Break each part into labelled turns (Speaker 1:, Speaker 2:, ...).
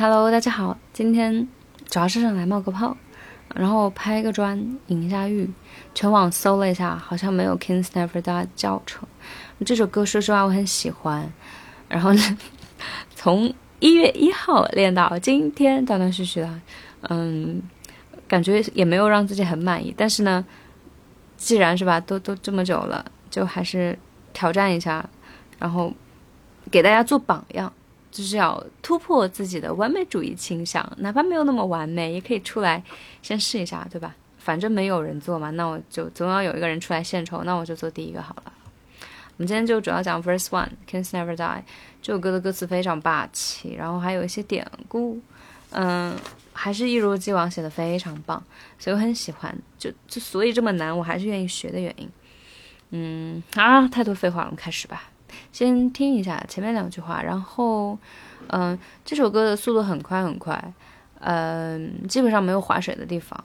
Speaker 1: Hello，大家好，今天主要是想来冒个泡，然后拍个砖，引一下玉。全网搜了一下，好像没有 Kings Never Die 教程。这首歌说实话我很喜欢，然后呢，从一月一号练到今天，断断续续的，嗯，感觉也没有让自己很满意。但是呢，既然是吧，都都这么久了，就还是挑战一下，然后给大家做榜样。就是要突破自己的完美主义倾向，哪怕没有那么完美，也可以出来先试一下，对吧？反正没有人做嘛，那我就总要有一个人出来献丑，那我就做第一个好了。我们今天就主要讲 Verse One，Kings Never Die。这首歌的歌词非常霸气，然后还有一些典故，嗯，还是一如既往写的非常棒，所以我很喜欢。就就所以这么难，我还是愿意学的原因。嗯啊，太多废话了，我们开始吧。先听一下前面两句话，然后，嗯，这首歌的速度很快很快，嗯，基本上没有划水的地方，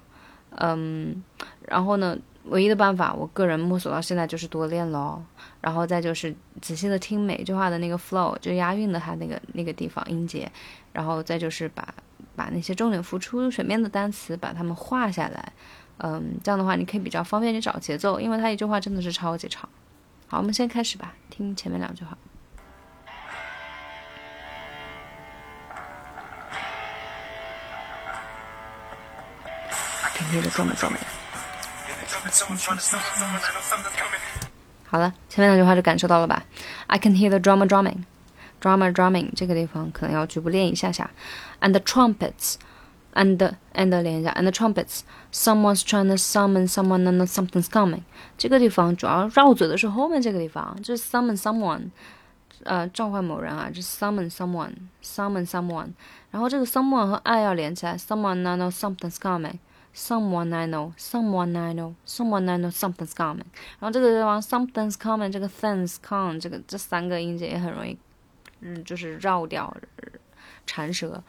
Speaker 1: 嗯，然后呢，唯一的办法，我个人摸索到现在就是多练喽，然后再就是仔细的听每句话的那个 flow，就押韵的它那个那个地方音节，然后再就是把把那些重点浮出水面的单词把它们画下来，嗯，这样的话你可以比较方便你找节奏，因为它一句话真的是超级长。好，我们先开始吧，听前面两句话。听的重没重没？好了，前面两句话就感受到了吧？I can hear the drummer drumming，drummer drumming 这个地方可能要局部练一下下，and the trumpets。and and 连一下，and the trumpets. Someone's trying to summon someone and something's coming. 这个地方主要绕嘴的是后面这个地方，就是 summon someone，呃，召唤某人啊，就是 summon someone，summon someone。然后这个 someone 和 I 要连起来，someone I know something's coming。Someone I know, someone I know, someone I know something's coming。然后这个地方 something's coming，这个 things come，这个这三个音节也很容易，嗯，就是绕掉，缠舌。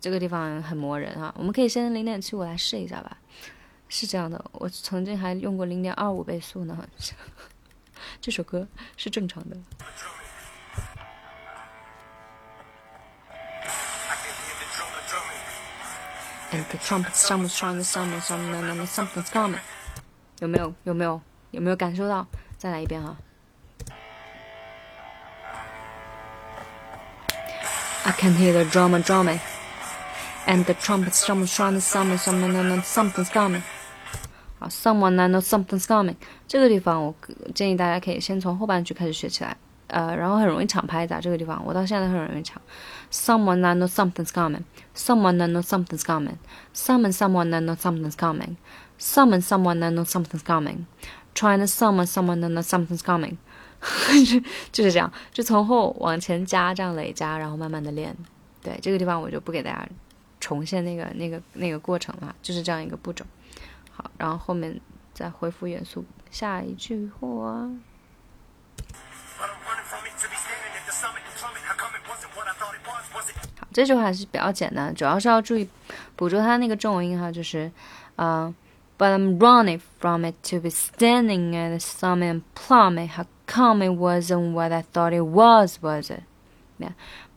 Speaker 1: 这个地方很磨人啊，我们可以先零点七五来试一下吧。是这样的，我曾经还用过零点二五倍速呢。这首歌是正常的。And the trumpet sounds strong, the sound is on, and something's coming。有没有？有没有？有没有感受到？再来一遍哈。I can hear the drummer drumming. And the trumpet, someone's trying to summon someone, and something's coming. 好，someone I know something's coming。这个地方我建议大家可以先从后半句开始学起来，呃，然后很容易抢拍子。这个地方我到现在很容易抢。Someone I know something's coming. Someone I know something's coming. Summon someone I know something's coming. Summon someone I know something's coming. Trying to summon someone I know something's coming. 就是这样，就从后往前加，这样累加，然后慢慢的练。对，这个地方我就不给大家。 重现那个那个那个过程了，就是这样一个步骤。好，然后后面再恢复元素。下一句话。好，这句话还是比较简单，主要是要注意捕捉它那个重音哈，就是啊，But I'm running from it to be standing at the summit and plumbing. How come it wasn't what I thought it was? Was it? Yeah.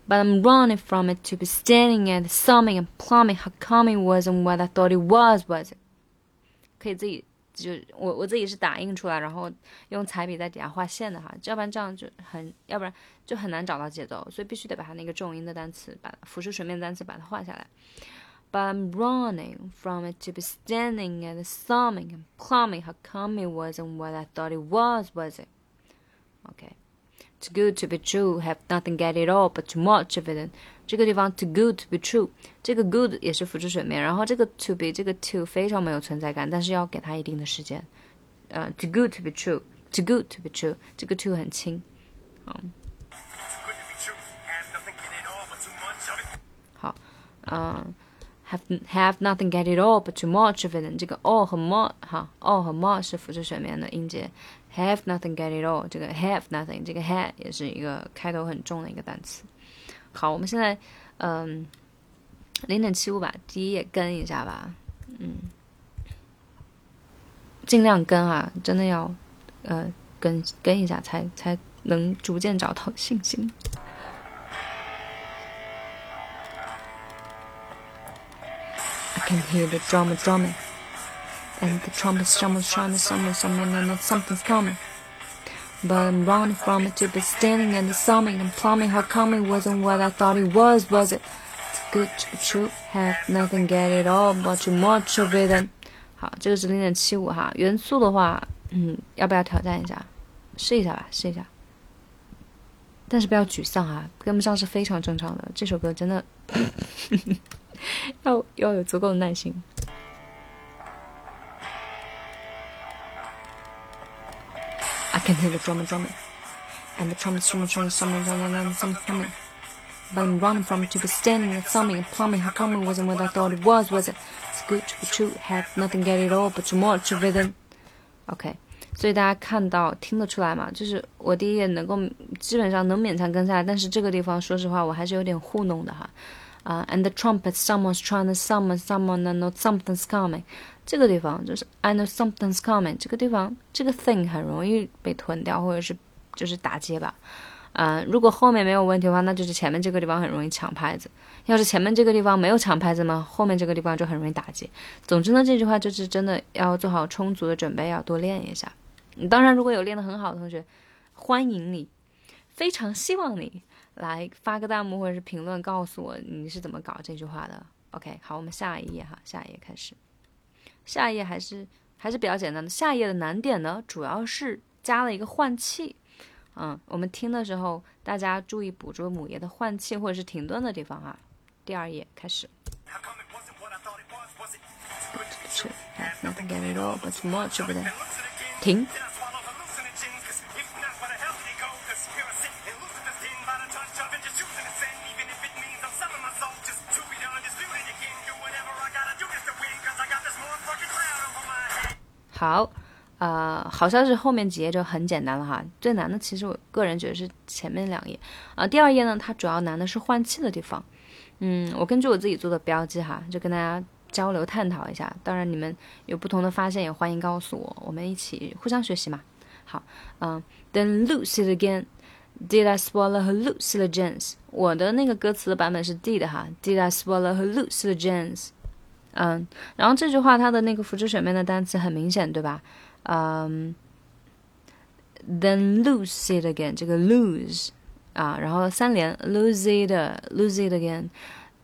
Speaker 1: But I'm running from it to be standing at the summit and plumbing how come it wasn't what I thought it was, was it? 可以自己就我我自己是打印出来，然后用彩笔在底下画线的哈，要不然这样就很，要不然就很难找到节奏，所以必须得把它那个重音的单词，把浮出水面的单词把它画下来。But I'm running from it to be standing at the summit and plumbing how come it wasn't what I thought it was, was it? Okay. Too good to be true, have nothing get it all, but too much of it. 这个地方 too good to be true，这个 good 也是浮出水面，然后这个 to be 这个 to 非常没有存在感，但是要给它一定的时间。呃，too good to be true，too good to be true，这个 to 很轻。嗯。好，嗯，have have nothing get it all, but too much of it。这个 all 和 more 哈，all 和 more 是浮出水面的音节。 Have nothing, get it all。这个 have nothing，这个 have 也是一个开头很重的一个单词。好，我们现在嗯，零点七五吧，第一页跟一下吧，嗯，尽量跟啊，真的要呃跟跟一下，才才能逐渐找到信心。I can hear the drum drumming, and the trumpet strummers trying to summon something and something's coming. But I'm running from it to be standing and the summing and plumbing. How come it wasn't what I thought it was, was it? It's good to be true, have nothing get it all, but too much of it. And 好，这个是零点七五哈。元素的话，嗯，要不要挑战一下？试一下吧，试一下。但是不要沮丧啊，跟不上是非常正常的。这首歌真的要要有足够的耐心。 can hear the drummer drumming, and the trumpet strumming, strumming, strumming, strumming, strumming, strumming. But I'm running from it to be standing and summing and plumbing. How come it wasn't what I thought it was? Was it? It's good to be true, have nothing get it all, but too much of it. OK，所以大家看到听得出来嘛？就是我第一页能够基本上能勉强跟下来，但是这个地方说实话我还是有点糊弄的哈。 啊、，and the trumpet someone's trying to summon someone and know something's coming。这个地方就是 I know something's coming。这个地方这个 thing 很容易被吞掉，或者是就是打结吧。啊、如果后面没有问题的话，那就是前面这个地方很容易抢拍子。要是前面这个地方没有抢拍子嘛，后面这个地方就很容易打结。总之呢，这句话就是真的要做好充足的准备，要多练一下。当然，如果有练得很好的同学，欢迎你，非常希望你来发个弹幕或者是评论告诉我你是怎么搞这句话的。OK，好，我们下一页哈，下一页开始。下一页还是还是比较简单的。下一页的难点呢，主要是加了一个换气。嗯，我们听的时候，大家注意捕捉母页的换气或者是停顿的地方啊。第二页开始。停好，呃，好像是后面几页就很简单了哈。最难的其实我个人觉得是前面两页啊。第二页呢，它主要难的是换气的地方。嗯，我根据我自己做的标记哈，就跟大家交流探讨一下。当然，你们有不同的发现也欢迎告诉我，我们一起互相学习嘛。好，嗯，Then lose it again. Did I swallow her lose the gems？我的那个歌词的版本是 did 哈，Did I swallow her lose the gems？嗯，然后这句话它的那个复制水面的单词很明显，对吧？嗯，Then lose it again，这个 lose。啊，然后三连 lose it，lose it again。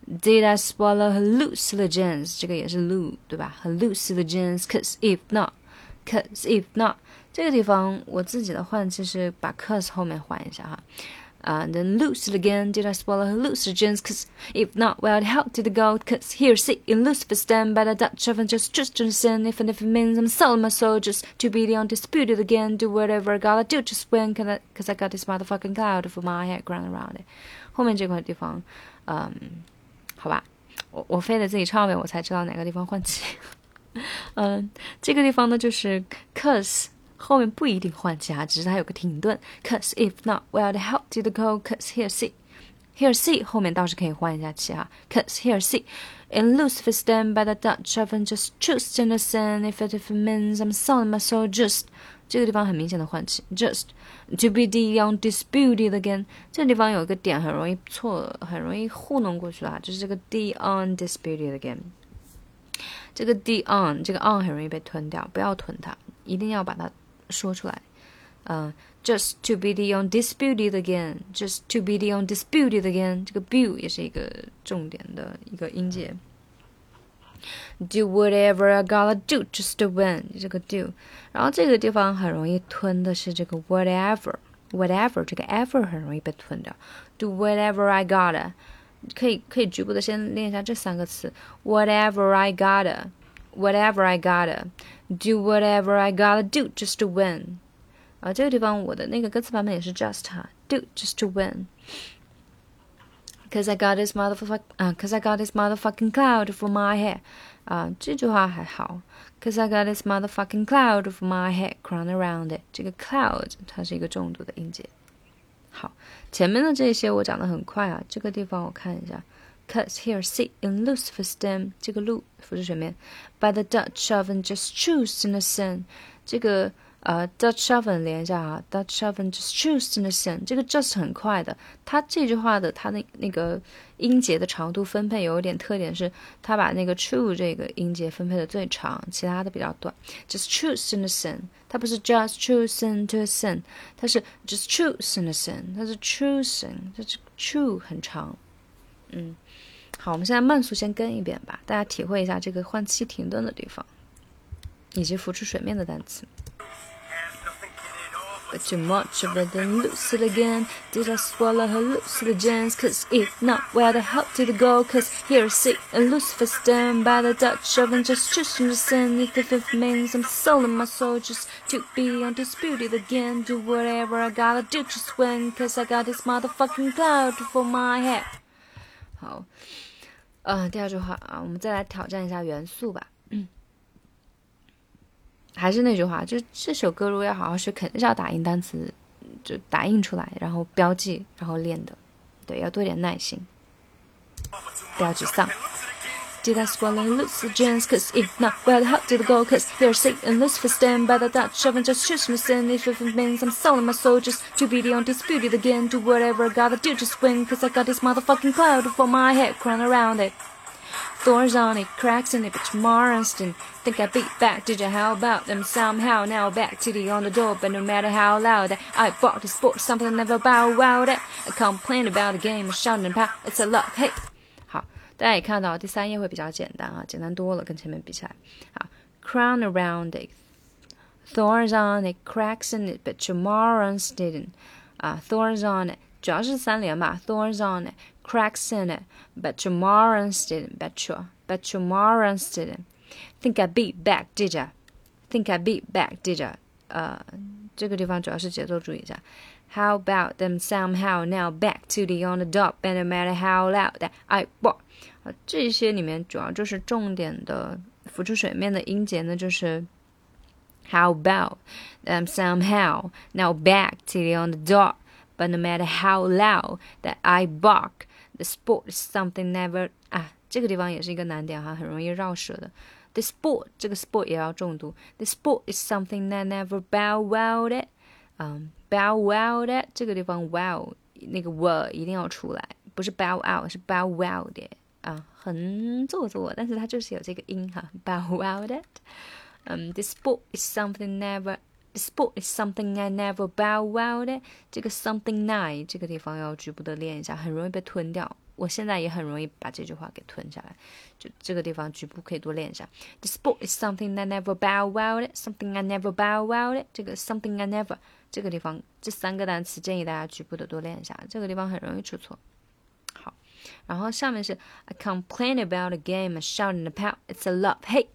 Speaker 1: Did I swallow her loose the gems？这个也是 lose 对吧？和 lose the gems，cause if not，cause if not，这个地方我自己的换其实把 cause 后面换一下哈。Uh, then lose it again. Did I swallow her loose gems? Cause if not, well, how did it go? Cause here, sit in Lucifer stand by the Dutch oven, just just understand if and if it means I'm selling my soul just to be the undisputed again. Do whatever I gotta do, just win. Cause I, cause I got this motherfucking cloud for my head ground around it. 后面这块地方，嗯，好吧，我我非得自己唱一遍，我才知道哪个地方换气。嗯，这个地方呢就是 cause。 后面不一定换气啊，只是它有个停顿。Cause if not, well, the hell did go? Cause here see, here see 后面倒是可以换一下气哈。Cause here see, in Lucifer stand by the Dutch oven, just trust in the sun. If it if it means I'm selling my soul, just 这个地方很明显的换气，just to be the undisputed again。这个地方有一个点很容易错，很容易糊弄过去啊，就是这个 the undisputed again。这个 the on 这个 on 很容易被吞掉，不要吞它，一定要把它。说出来，呃、uh,，just to be the undisputed again，just to be the undisputed again，这个 bu 也是一个重点的一个音节。Do whatever I gotta do just to win，这个 do，然后这个地方很容易吞的是这个 whatever，whatever 这个 ever 很容易被吞掉。Do whatever I gotta，可以可以局部的先练一下这三个词，whatever I gotta，whatever I gotta。Do whatever I gotta do just to win，啊，这个地方我的那个歌词版本也是 just 哈，do just to win。Cause I got this motherfuck 啊，Cause I got this motherfucking cloud for my hair，啊，这句话还好。Cause I got this motherfucking cloud for my head crown around it，这个 cloud 它是一个重读的音节。好，前面的这些我讲的很快啊，这个地方我看一下。 Cause here sit in Lucifer stem，这个路浮出水面。By the Dutch oven just choose in the sun，这个 呃，Dutch oven 连一下啊，Dutch oven just choose in the sun，这个 just 很快的。它这句话的它的那个音节的长度分配有一点特点，是它把那个 true 这个音节分配的最长，其他的比较短。Just choose in the sun，它不是 just choose in the sun，它是 just choose in the sun，它是 choosing，它是 true 很长。 嗯，好，我们现在慢速先跟一遍吧，大家体会一下这个换气停顿的地方，以及浮出水面的单词。But too much of it then lose it again. Did I swallow her hallucinogens? Cause if not, where the hell did it go? Cause here I sit and Lucifer stand by the Dutch oven just choosing to sin. If the it means I'm selling my soul just to be undisputed again. Do whatever I gotta do just win. Cause I got this motherfucking cloud for my head. 好，呃，第二句话啊，我们再来挑战一下元素吧。嗯。还是那句话，就这首歌如果要好好学，肯定是要打印单词，就打印出来，然后标记，然后练的。对，要多点耐心，不要沮丧。Did I swallow loose the gems? Cause if not, where the hell did it go? Cause they're sick and loose for stand by the Dutch oven. Just choose me sin if it means I'm selling my just to be the undisputed again. Do whatever I gotta do, just win. Cause I got this motherfucking cloud for my head crown around it. Thorns on it, cracks in it, tomorrow instant. Think I beat back, did you? How about them somehow? Now back to the on the door, but no matter how loud I bought the sport, something I never bow wow that. I complain about the game, shouting and pout, it's a luck, hey. 好，大家也看到第三页会比较简单啊，简单多了，跟前面比起来。好，crown around it, thorns on it, cracks in it, but tomorrow's didn't. 啊，thorns on it，主要是三连吧，thorns on it。cracks in it, but tomorrow's didn't. Bet you, but tomorrow's didn't. Think I beat back, did ya? Think I beat back, did ya? 呃，这个地方主要是节奏注意一下。How about them somehow now back to the on the dot, and no matter how loud that I bought， 啊，这些里面主要就是重点的浮出水面的音节呢，就是 How about them somehow now back to the on the dot, but no matter how loud that I bark。The sport is something never 啊，这个地方也是一个难点哈，很容易绕舌的。The sport 这个 sport 也要重读。The sport is something that never bow wow it，嗯，bow wow it 这个地方 well 那个 w 一定要出来，不是 bow out 是 bow wow 的啊，很做作，但是它就是有这个音哈，bow wow it。嗯，The sport is something never Sport is something I never bow wow 的，这个 something nine 这个地方要局部的练一下，很容易被吞掉。我现在也很容易把这句话给吞下来，就这个地方局部可以多练一下。The sport is something I never bow wow 的，something I never bow wow 的，这个 something I never 这个地方这三个单词建议大家局部的多练一下，这个地方很容易出错。然后下面是 I complain about a game shouting about it's a love hate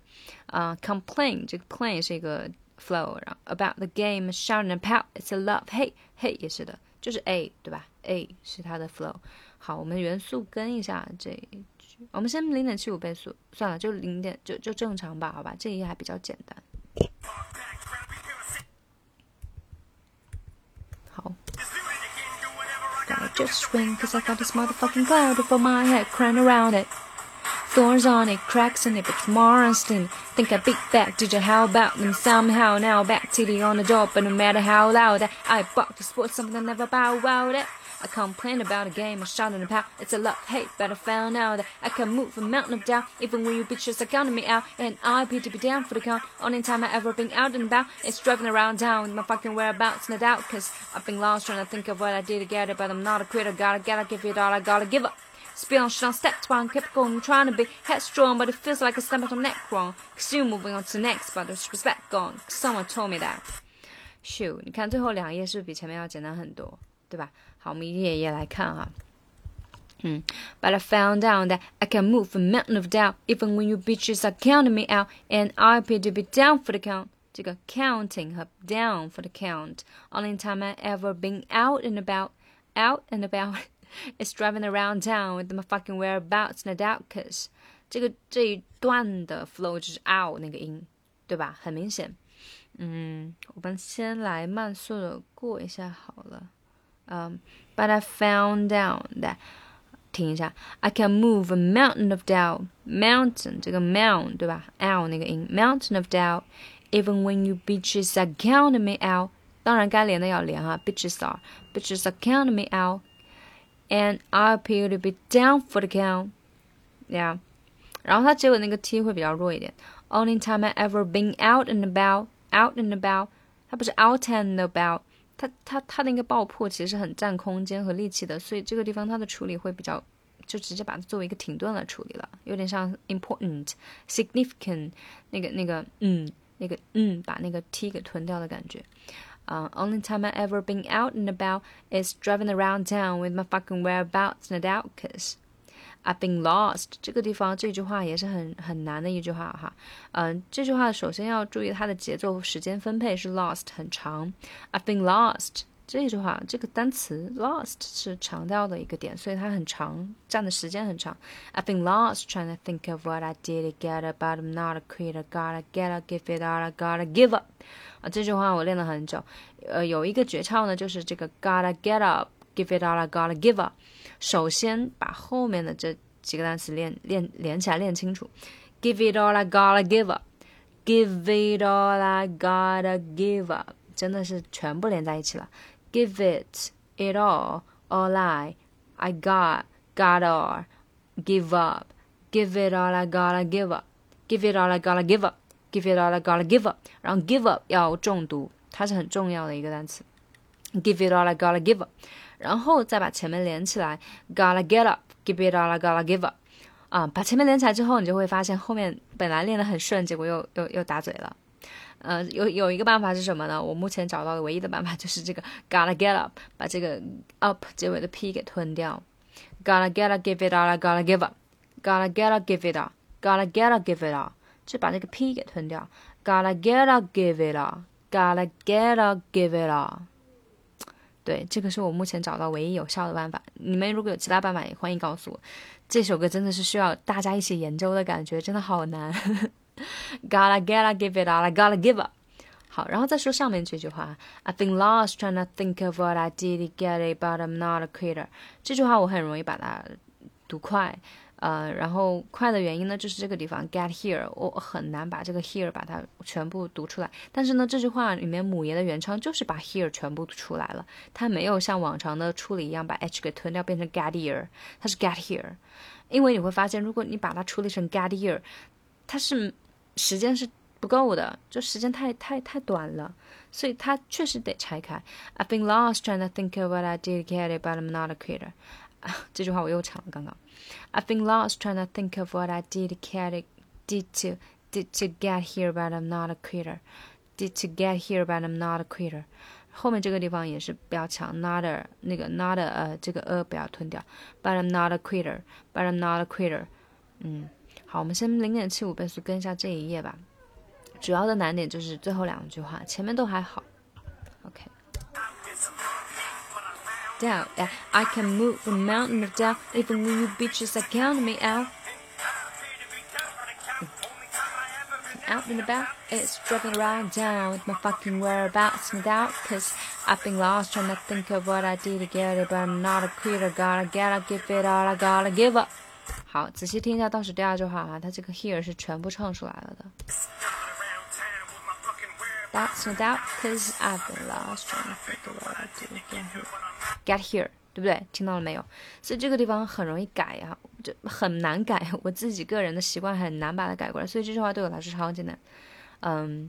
Speaker 1: 啊，complain 这个 plain 是一个。flow 然后 about the game shouting about it's a love hey hey 也是的，就是 a 对吧？a 是它的 flow。好，我们元素跟一下这一句，我们先零点七五倍速，算了，就零点就就正常吧，好吧？这一页还比较简单。Just swing, cause I got this motherfucking cloud over my head, crying around it. Thorns on it, cracks in it, but tomorrow's still think I beat back. Did you how about them somehow? Now back to the on the door, but no matter how loud I bark to sport something I never bow wow that. I complain about a game, I shout about it's a love hate, but I found out that I can move a mountain of doubt, even when you bitches are counting me out, and I be to be down for the count. Only time I ever been out and about is driving around town with my fucking whereabouts, no doubt, cause I've been lost trying to think of what I did to get it, but I'm not a quitter, gotta, gotta give it all, I gotta give up. Spill on steps while I kept going, trying to be headstrong, but it feels like a step on neck wrong. Cause you moving on to the next, but there's respect gone. Cause someone told me that. Shoot，你看最后两页是不是比前面要简单很多， 对吧？好，我们一页一页来看哈。嗯，But I found out that I can move a mountain of doubt, even when you bitches are counting me out, and I appear to be down for the count. 这个 counting 和 down for the count, only time I ever been out and about, out and about. is driving around town with my fucking whereabouts no doubt cause 这个这一段的 flow 就是 out 那个音，对吧？很明显。嗯，我们先来慢速的过一下好了。 嗯、um,，But I found out that 听一下，I can move a mountain of doubt。mountain 这个 mount 对吧？out 那个音，mountain of doubt。 Even when you bitches are counting me out，当然该连的要连啊，bitches are，bitches are counting me out，and I appear to be down for the count，yeah。然后它结尾那个 t 会比较弱一点。Only time I ever been out and about，out and about，它不是 out and about， 它它它的那个爆破其实很占空间和力气的，所以这个地方它的处理会比较，就直接把它作为一个停顿来处理了，有点像 important、significant 那个那个嗯那个嗯把那个 t 给吞掉的感觉。Uh, only time I ever been out and about is driving around town with my fucking whereabouts and out, cause I've been lost 这个地方这句话也是很很难的一句话哈，嗯，这句话首先要注意它的节奏时间分配是 lost 很长，I've been lost 这句话这个单词 lost 是强调的一个点，所以它很长，占的时间很长。I've been lost trying to think of what I did to get up, but I'm not a quitter. Gotta get up, give it all, I gotta give up。啊，这句话我练了很久，呃，有一个诀窍呢，就是这个 gotta get up。Give it all I gotta give up。首先把后面的这几个单词练练连起来练清楚。Give it all I gotta give up。Give it all I gotta give up。真的是全部连在一起了。Give it it all all I I got got all give up。Give it all I gotta give up。Give it all I gotta give up。Give it all I gotta give up。然后 give up 要重读，它是很重要的一个单词。Give it all I gotta give up。 然后再把前面连起来，gotta get up，give it all I，gotta give up，啊，把前面连起来之后，你就会发现后面本来练得很顺，结果又又又打嘴了。呃，有有一个办法是什么呢？我目前找到的唯一的办法就是这个 gotta get up，把这个 up 结尾的 p 给吞掉。gotta get up，give it all I，gotta give up，gotta get up，give it all，gotta get up，give it all，就把这个 p 给吞掉。gotta get up，give it all，gotta get up，give it all。 对，这个是我目前找到唯一有效的办法。你们如果有其他办法，也欢迎告诉我。这首歌真的是需要大家一起研究的感觉，真的好难。Gotta get up, give it all, I gotta give up。好，然后再说上面这句话：I've been lost trying to think of what I did to get it, but I'm not a quitter。这句话我很容易把它读快。呃，然后快的原因呢，就是这个地方 get here，我很难把这个 here 把它全部读出来。但是呢，这句话里面母爷的原唱就是把 here 全部读出来了，它没有像往常的处理一样把 h 给吞掉变成 get here，它是 get here。因为你会发现，如果你把它处理成 get here，它是时间是不够的，就时间太太太短了，所以它确实得拆开。I've been lost trying to think of what I did get it, but I'm not a quitter。这句话我又抢了，刚刚。I've been lost trying to think of what I did get did to did to get here, but I'm not a quitter. Did to get here, but I'm not a quitter. 后面这个地方也是不要抢，not a 那个 not a 呃这个 a 不要吞掉，but I'm not a quitter, but I'm not a quitter。嗯，好，我们先零点七五倍速跟一下这一页吧。主要的难点就是最后两句话，前面都还好。OK。 down. Yeah, I can move the mountain of doubt, even when you bitches are counting me out. Out and about, it's driving around town with my fucking whereabouts and doubt, cause I've been lost trying to think of what I did to get it, but I'm not a quitter, gotta get up, give it all, I gotta give up. 好，仔细听一下倒数第二句话啊，它这个 here 是全部唱出来了的。 That's no doubt, cause I've been lost trying to think of what I did to get here. Get here，对不对？听到了没有？所以这个地方很容易改呀，就很难改。我自己个人的习惯很难把它改过来，所以这句话对我来说超级难。嗯，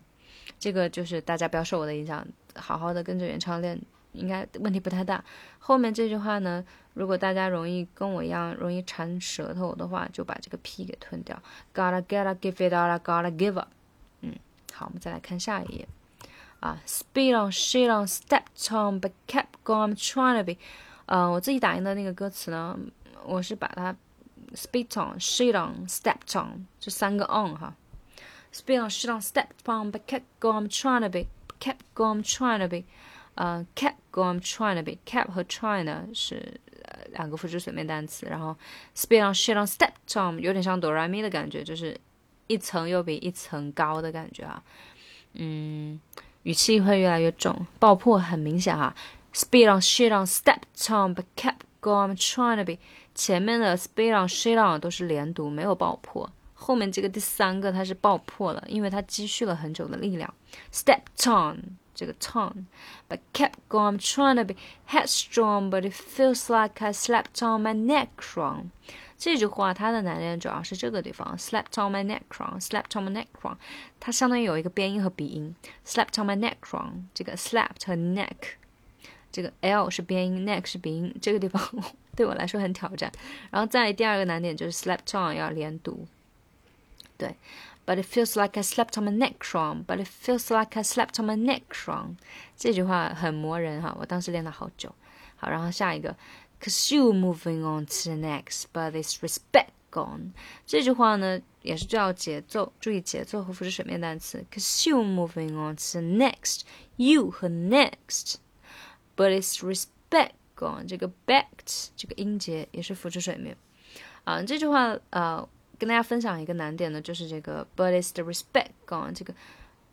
Speaker 1: 这个就是大家不要受我的影响，好好的跟着原唱练，应该问题不太大。后面这句话呢，如果大家容易跟我一样容易馋舌头的话，就把这个 p 给吞掉。Gotta get up, give it all, gotta give up。嗯，好，我们再来看下一页。啊，speed on, shit on, stepped on, but kept going, trying to be。嗯，我自己打印的那个歌词呢，我是把它 speed on, shit on, stepped on 这三个 on 哈。speed on, shit on, stepped on, but kept going, trying to be, kept going, trying to be。呃，kept going, trying to be。kept 和 trying 呢是两个复制水面单词，然后 speed on, shit on, stepped on 有点像哆来咪的感觉，就是一层又比一层高的感觉啊。嗯。 语气会越来越重，爆破很明显哈。Speed on, shit on, stepped on, but kept going, trying to be。前面的 speed on, shit on 都是连读，没有爆破后面这个第三个它是爆破了，因为它积蓄了很久的力量。Stepped on 这个 ton，but kept going. I'm trying to be headstrong, but it feels like I slept on my neck wrong. 这句话它的难点主要是这个地方，slapped on my neck wrong，slept on my neck wrong，它相当于有一个边音和鼻音，slapped on my neck wrong。这个 slapped 和 neck，这个 l 是边音，neck 是鼻音，这个地方对我来说很挑战。然后再第二个难点就是 slept on 要连读，对。But it feels like I slept on my neck wrong. But it feels like I slept on my neck wrong. 这句话很磨人哈，我当时练了好久。好，然后下一个 ，Cause you moving on to the next, but it's respect gone. 这句话呢也是叫节奏，注意节奏和复制水面单词。Cause you moving on to the next, you 和 next, but it's respect gone. 这个 backed 这个音节也是复制水面。啊，这句话呃。跟大家分享一个难点呢，就是这个 but it's the respect gone。这个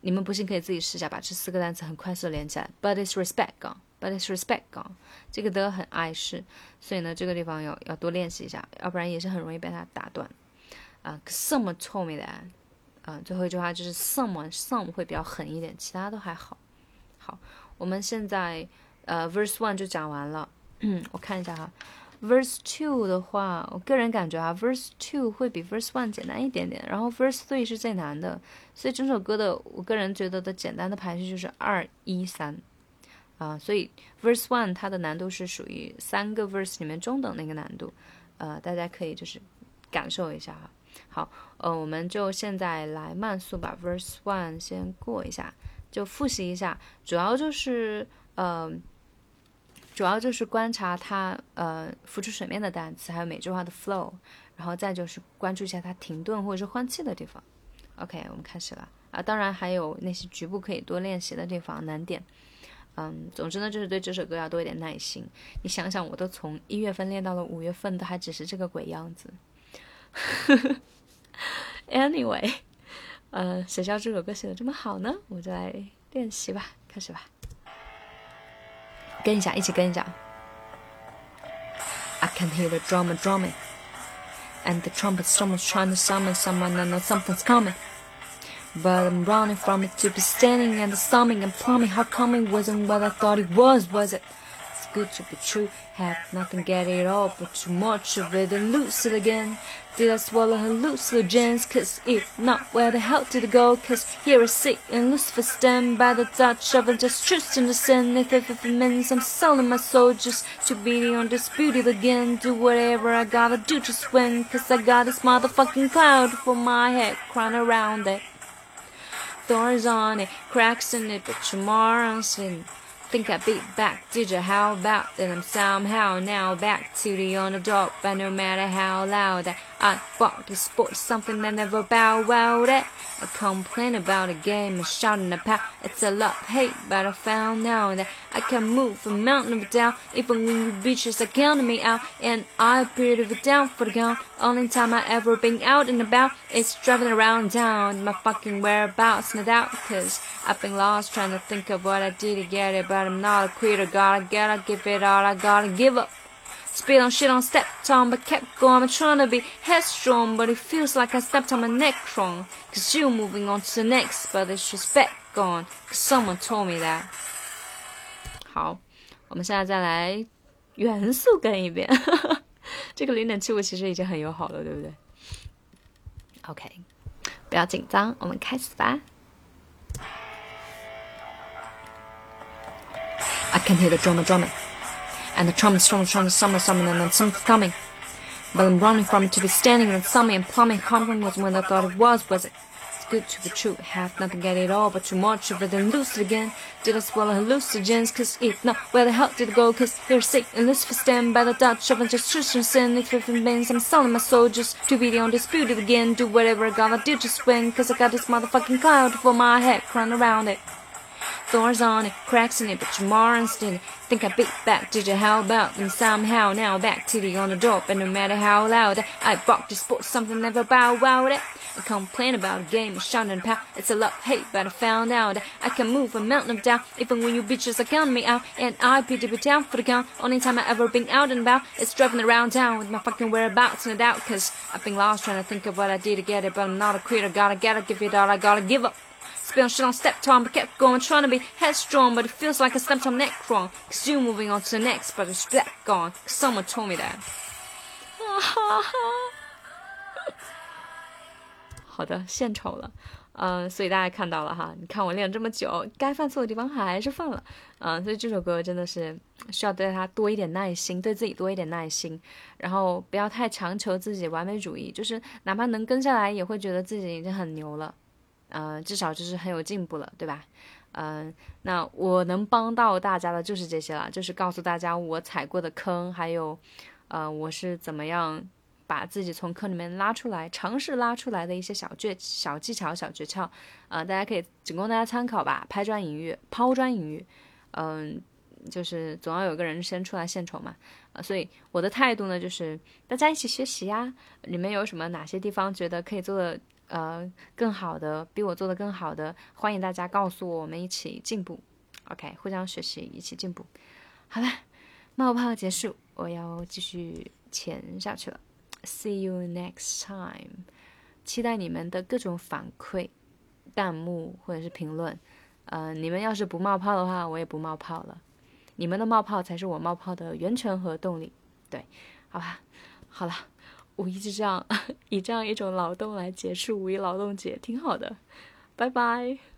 Speaker 1: 你们不信可以自己试一下，把这四个单词很快速的连起来。but it's respect But it's respect gone。这个的很碍事，所以呢，这个地方要要多练习一下，要不然也是很容易被它打断。啊，someone told me that。啊，最后一句话就是 some，some 会比较狠一点，其他都还好。好，我们现在呃 verse one 就讲完了。嗯，我看一下哈。Verse two 的话，我个人感觉啊，Verse two 会比 Verse one 简单一点点，然后 Verse three 是最难的，所以整首歌的我个人觉得的简单的排序就是二一三，啊，所以 Verse one 它的难度是属于三个 Verse 里面中等的一个难度，呃，大家可以就是感受一下哈。好，呃，我们就现在来慢速把 Verse one 先过一下，就复习一下，主要就是呃。主要就是观察它，呃，浮出水面的单词，还有每句话的 flow，然后再就是关注一下它停顿或者是换气的地方。OK，我们开始了啊！当然还有那些局部可以多练习的地方难点。嗯，总之呢，就是对这首歌要多一点耐心。你想想，我都从一月份练到了五月份，都还只是这个鬼样子。Anyway，呃，谁叫这首歌写的这么好呢？我就来练习吧，开始吧。跟一下，一起跟一下。I can hear the drummer drumming, and the trumpet someone's trying to summon someone. I know something's coming, but I'm running from it to be standing and the summing and plumbing. How coming wasn't what I thought it was, was it? It's good to be true. Have nothing, get it all, but too much of it and lose it again. Did I swallow her hallucinogens? Cause if not, where the hell did it go? Cause here I sit and Lucifer stand by the touch of it, just trusting the sin. If, it means I'm selling my soul just to be undisputed again, do whatever I gotta do to win. Cause I got this motherfucking cloud for my head, crying around it. Thorns on it, cracks in it, but tomorrow sitting think I beat back. Did you? How about that? I'm somehow now back to the underdog. But no matter how loud I bark, the sport something that never bow out at. I complain about a game and shouting about it's a love hate, but I found now that I can move a mountain of doubt. Even when you bitches are counting me out, and I appear to be down for the count. Only time I ever been out and about is driving around town. My fucking whereabouts, no doubt, cause I've been lost trying to think of what I did to get it, but I'm not a quitter. Gotta, gotta give it all I gotta give up. Spit on shit on stepped on, but kept going. I'm trying to be headstrong, but it feels like I stepped on my neck wrong. Cause you're moving on to the next, but it's just back gone. Cause someone told me that. 好，我们现在再来元素跟一遍。这个零点七五其实已经很友好了，对不对？OK，不要紧张，我们开始吧。I can hear the drummer drumming and the trumpet strong, strong, summer, summer, and then something's coming. But I'm running from it to be standing in summer and plumbing coming was when I thought it was, was it? It's good to be true, have nothing get it all, but too much of it and lose it again. Did I swallow hallucinogens? Cause if not, where the hell did it go? Cause you're sick and Lucifer stand by the Dutch of and just Christian sin. If it means I'm selling my soul just to be the undisputed again. Do whatever I gotta do to win, cause I got this motherfucking cloud for my head crying around it. Thorns on it, cracks in it, but tomorrow still think I beat back. Did you how about? And somehow now back to the on the door, but no matter how loud I bark, to sport something never bow wow it. I complain about a game of shot and pow. It's a love hate, but I found out I can move a mountain of doubt. Even when you bitches are counting me out, and I pity be down for the count. Only time I ever been out and about is driving around town with my fucking whereabouts in doubt. Cause I've been lost trying to think of what I did to get it, but I'm not a quitter. Gotta get it, give it all I gotta give up. Spilled shit on stepped on, but kept going, trying to be headstrong, but it feels like I stepped on neck wrong. Cause you moving on to the next, but it's back gone. Cause someone told me that. 好的，献丑了，嗯，所以大家看到了哈，你看我练这么久，该犯错的地方还是犯了，嗯，所以这首歌真的是需要对他多一点耐心，对自己多一点耐心，然后不要太强求自己完美主义，就是哪怕能跟下来，也会觉得自己已经很牛了，嗯，至少就是很有进步了，对吧？嗯，那我能帮到大家的就是这些了，就是告诉大家我踩过的坑，还有，呃，我是怎么样。把自己从坑里面拉出来，尝试拉出来的一些小诀、小技巧、小诀窍，呃，大家可以仅供大家参考吧。拍砖引玉，抛砖引玉，嗯，就是总要有个人先出来献丑嘛，呃，所以我的态度呢，就是大家一起学习呀。里面有什么哪些地方觉得可以做的呃更好的，比我做的更好的，欢迎大家告诉我，我们一起进步。OK，互相学习，一起进步。好了，冒泡结束，我要继续潜下去了。See you next time，期待你们的各种反馈、弹幕或者是评论。呃，你们要是不冒泡的话，我也不冒泡了。你们的冒泡才是我冒泡的源泉和动力。对，好吧，好了，五一就这样，以这样一种劳动来结束五一劳动节，挺好的。拜拜。